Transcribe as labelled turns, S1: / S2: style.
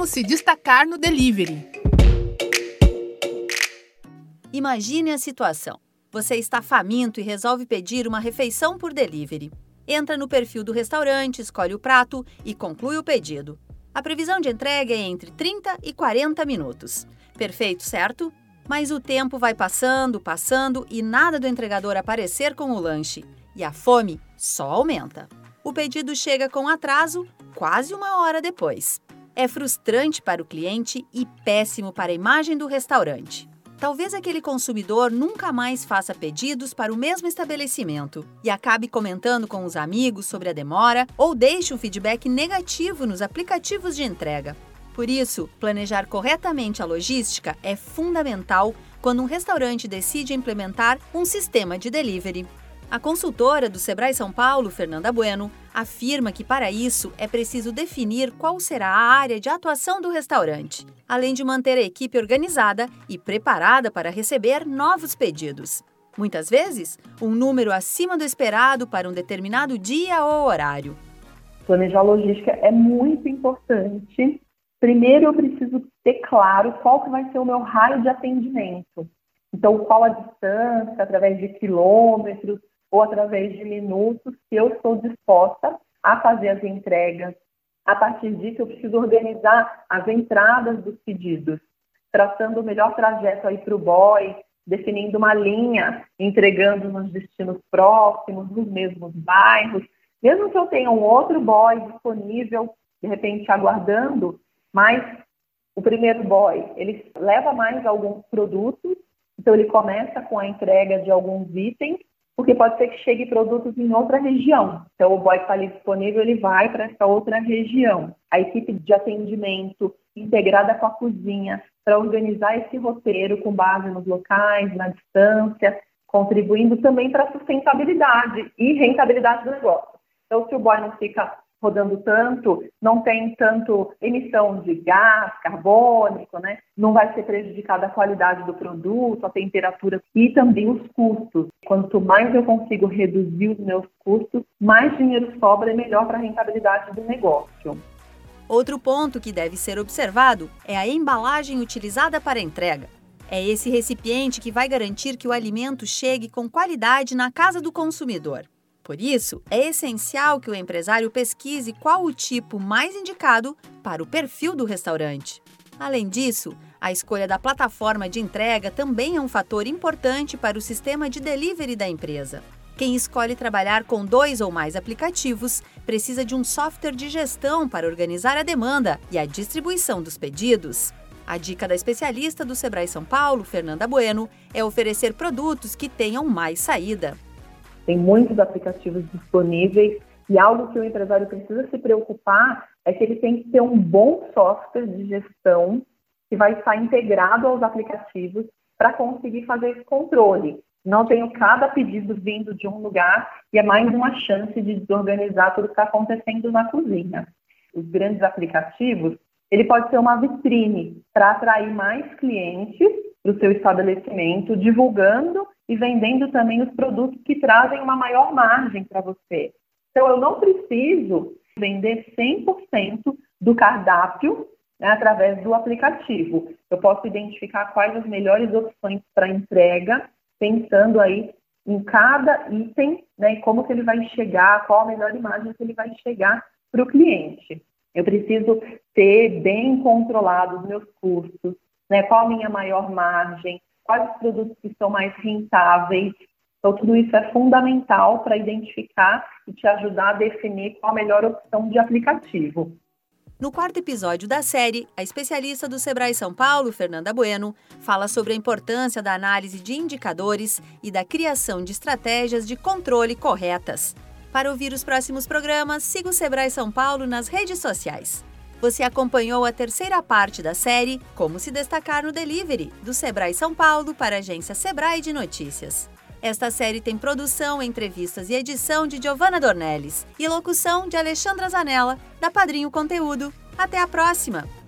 S1: Como se destacar no delivery.
S2: Imagine a situação. Você está faminto e resolve pedir uma refeição por delivery. Entra no perfil do restaurante, escolhe o prato e conclui o pedido. A previsão de entrega é entre 30 e 40 minutos. Perfeito, certo? Mas o tempo vai passando, passando e nada do entregador aparecer com o lanche. E a fome só aumenta. O pedido chega com atraso, quase uma hora depois. É frustrante para o cliente e péssimo para a imagem do restaurante. Talvez aquele consumidor nunca mais faça pedidos para o mesmo estabelecimento e acabe comentando com os amigos sobre a demora ou deixe um feedback negativo nos aplicativos de entrega. Por isso, planejar corretamente a logística é fundamental quando um restaurante decide implementar um sistema de delivery. A consultora do Sebrae São Paulo, Fernanda Bueno, afirma que para isso é preciso definir qual será a área de atuação do restaurante, além de manter a equipe organizada e preparada para receber novos pedidos. Muitas vezes, um número acima do esperado para um determinado dia ou horário.
S3: Planejar logística é muito importante. Primeiro, eu preciso ter claro qual que vai ser o meu raio de atendimento. Então, qual a distância, através de quilômetros, ou através de minutos que eu estou disposta a fazer as entregas. A partir disso, eu preciso organizar as entradas dos pedidos, traçando o melhor trajeto aí para o boy, definindo uma linha, entregando nos destinos próximos, nos mesmos bairros. Mesmo que eu tenha um outro boy disponível, de repente aguardando, mas o primeiro boy, ele leva mais alguns produtos, então ele começa com a entrega de alguns itens porque pode ser que chegue produtos em outra região. Então, o boy que está ali disponível, ele vai para essa outra região. A equipe de atendimento integrada com a cozinha para organizar esse roteiro com base nos locais, na distância, contribuindo também para a sustentabilidade e rentabilidade do negócio. Então, se o boy não fica rodando tanto, não tem tanto emissão de gás carbônico, né? Não vai ser prejudicada a qualidade do produto, a temperatura e também os custos. Quanto mais eu consigo reduzir os meus custos, mais dinheiro sobra e melhor para a rentabilidade do negócio.
S2: Outro ponto que deve ser observado é a embalagem utilizada para entrega. É esse recipiente que vai garantir que o alimento chegue com qualidade na casa do consumidor. Por isso, é essencial que o empresário pesquise qual o tipo mais indicado para o perfil do restaurante. Além disso, a escolha da plataforma de entrega também é um fator importante para o sistema de delivery da empresa. Quem escolhe trabalhar com dois ou mais aplicativos precisa de um software de gestão para organizar a demanda e a distribuição dos pedidos. A dica da especialista do Sebrae São Paulo, Fernanda Bueno, é oferecer produtos que tenham mais saída.
S3: Tem muitos aplicativos disponíveis e algo que o empresário precisa se preocupar é que ele tem que ter um bom software de gestão que vai estar integrado aos aplicativos para conseguir fazer esse controle. Não tenho cada pedido vindo de um lugar e é mais uma chance de desorganizar tudo que está acontecendo na cozinha. Os grandes aplicativos, ele pode ser uma vitrine para atrair mais clientes para o seu estabelecimento, divulgando e vendendo também os produtos que trazem uma maior margem para você. Então, eu não preciso vender 100% do cardápio né, através do aplicativo. Eu posso identificar quais as melhores opções para entrega, pensando aí em cada item, né, como que ele vai chegar, qual a melhor imagem que ele vai chegar para o cliente. Eu preciso ter bem controlado os meus custos, né, qual a minha maior margem, quais os produtos que são mais rentáveis. Então, tudo isso é fundamental para identificar e te ajudar a definir qual a melhor opção de aplicativo.
S2: No quarto episódio da série, a especialista do Sebrae São Paulo, Fernanda Bueno, fala sobre a importância da análise de indicadores e da criação de estratégias de controle corretas. Para ouvir os próximos programas, siga o Sebrae São Paulo nas redes sociais. Você acompanhou a terceira parte da série Como se destacar no delivery, do Sebrae São Paulo para a agência Sebrae de Notícias. Esta série tem produção, entrevistas e edição de Giovanna Dornelles e locução de Alexandra Zanella, da Padrinho Conteúdo. Até a próxima!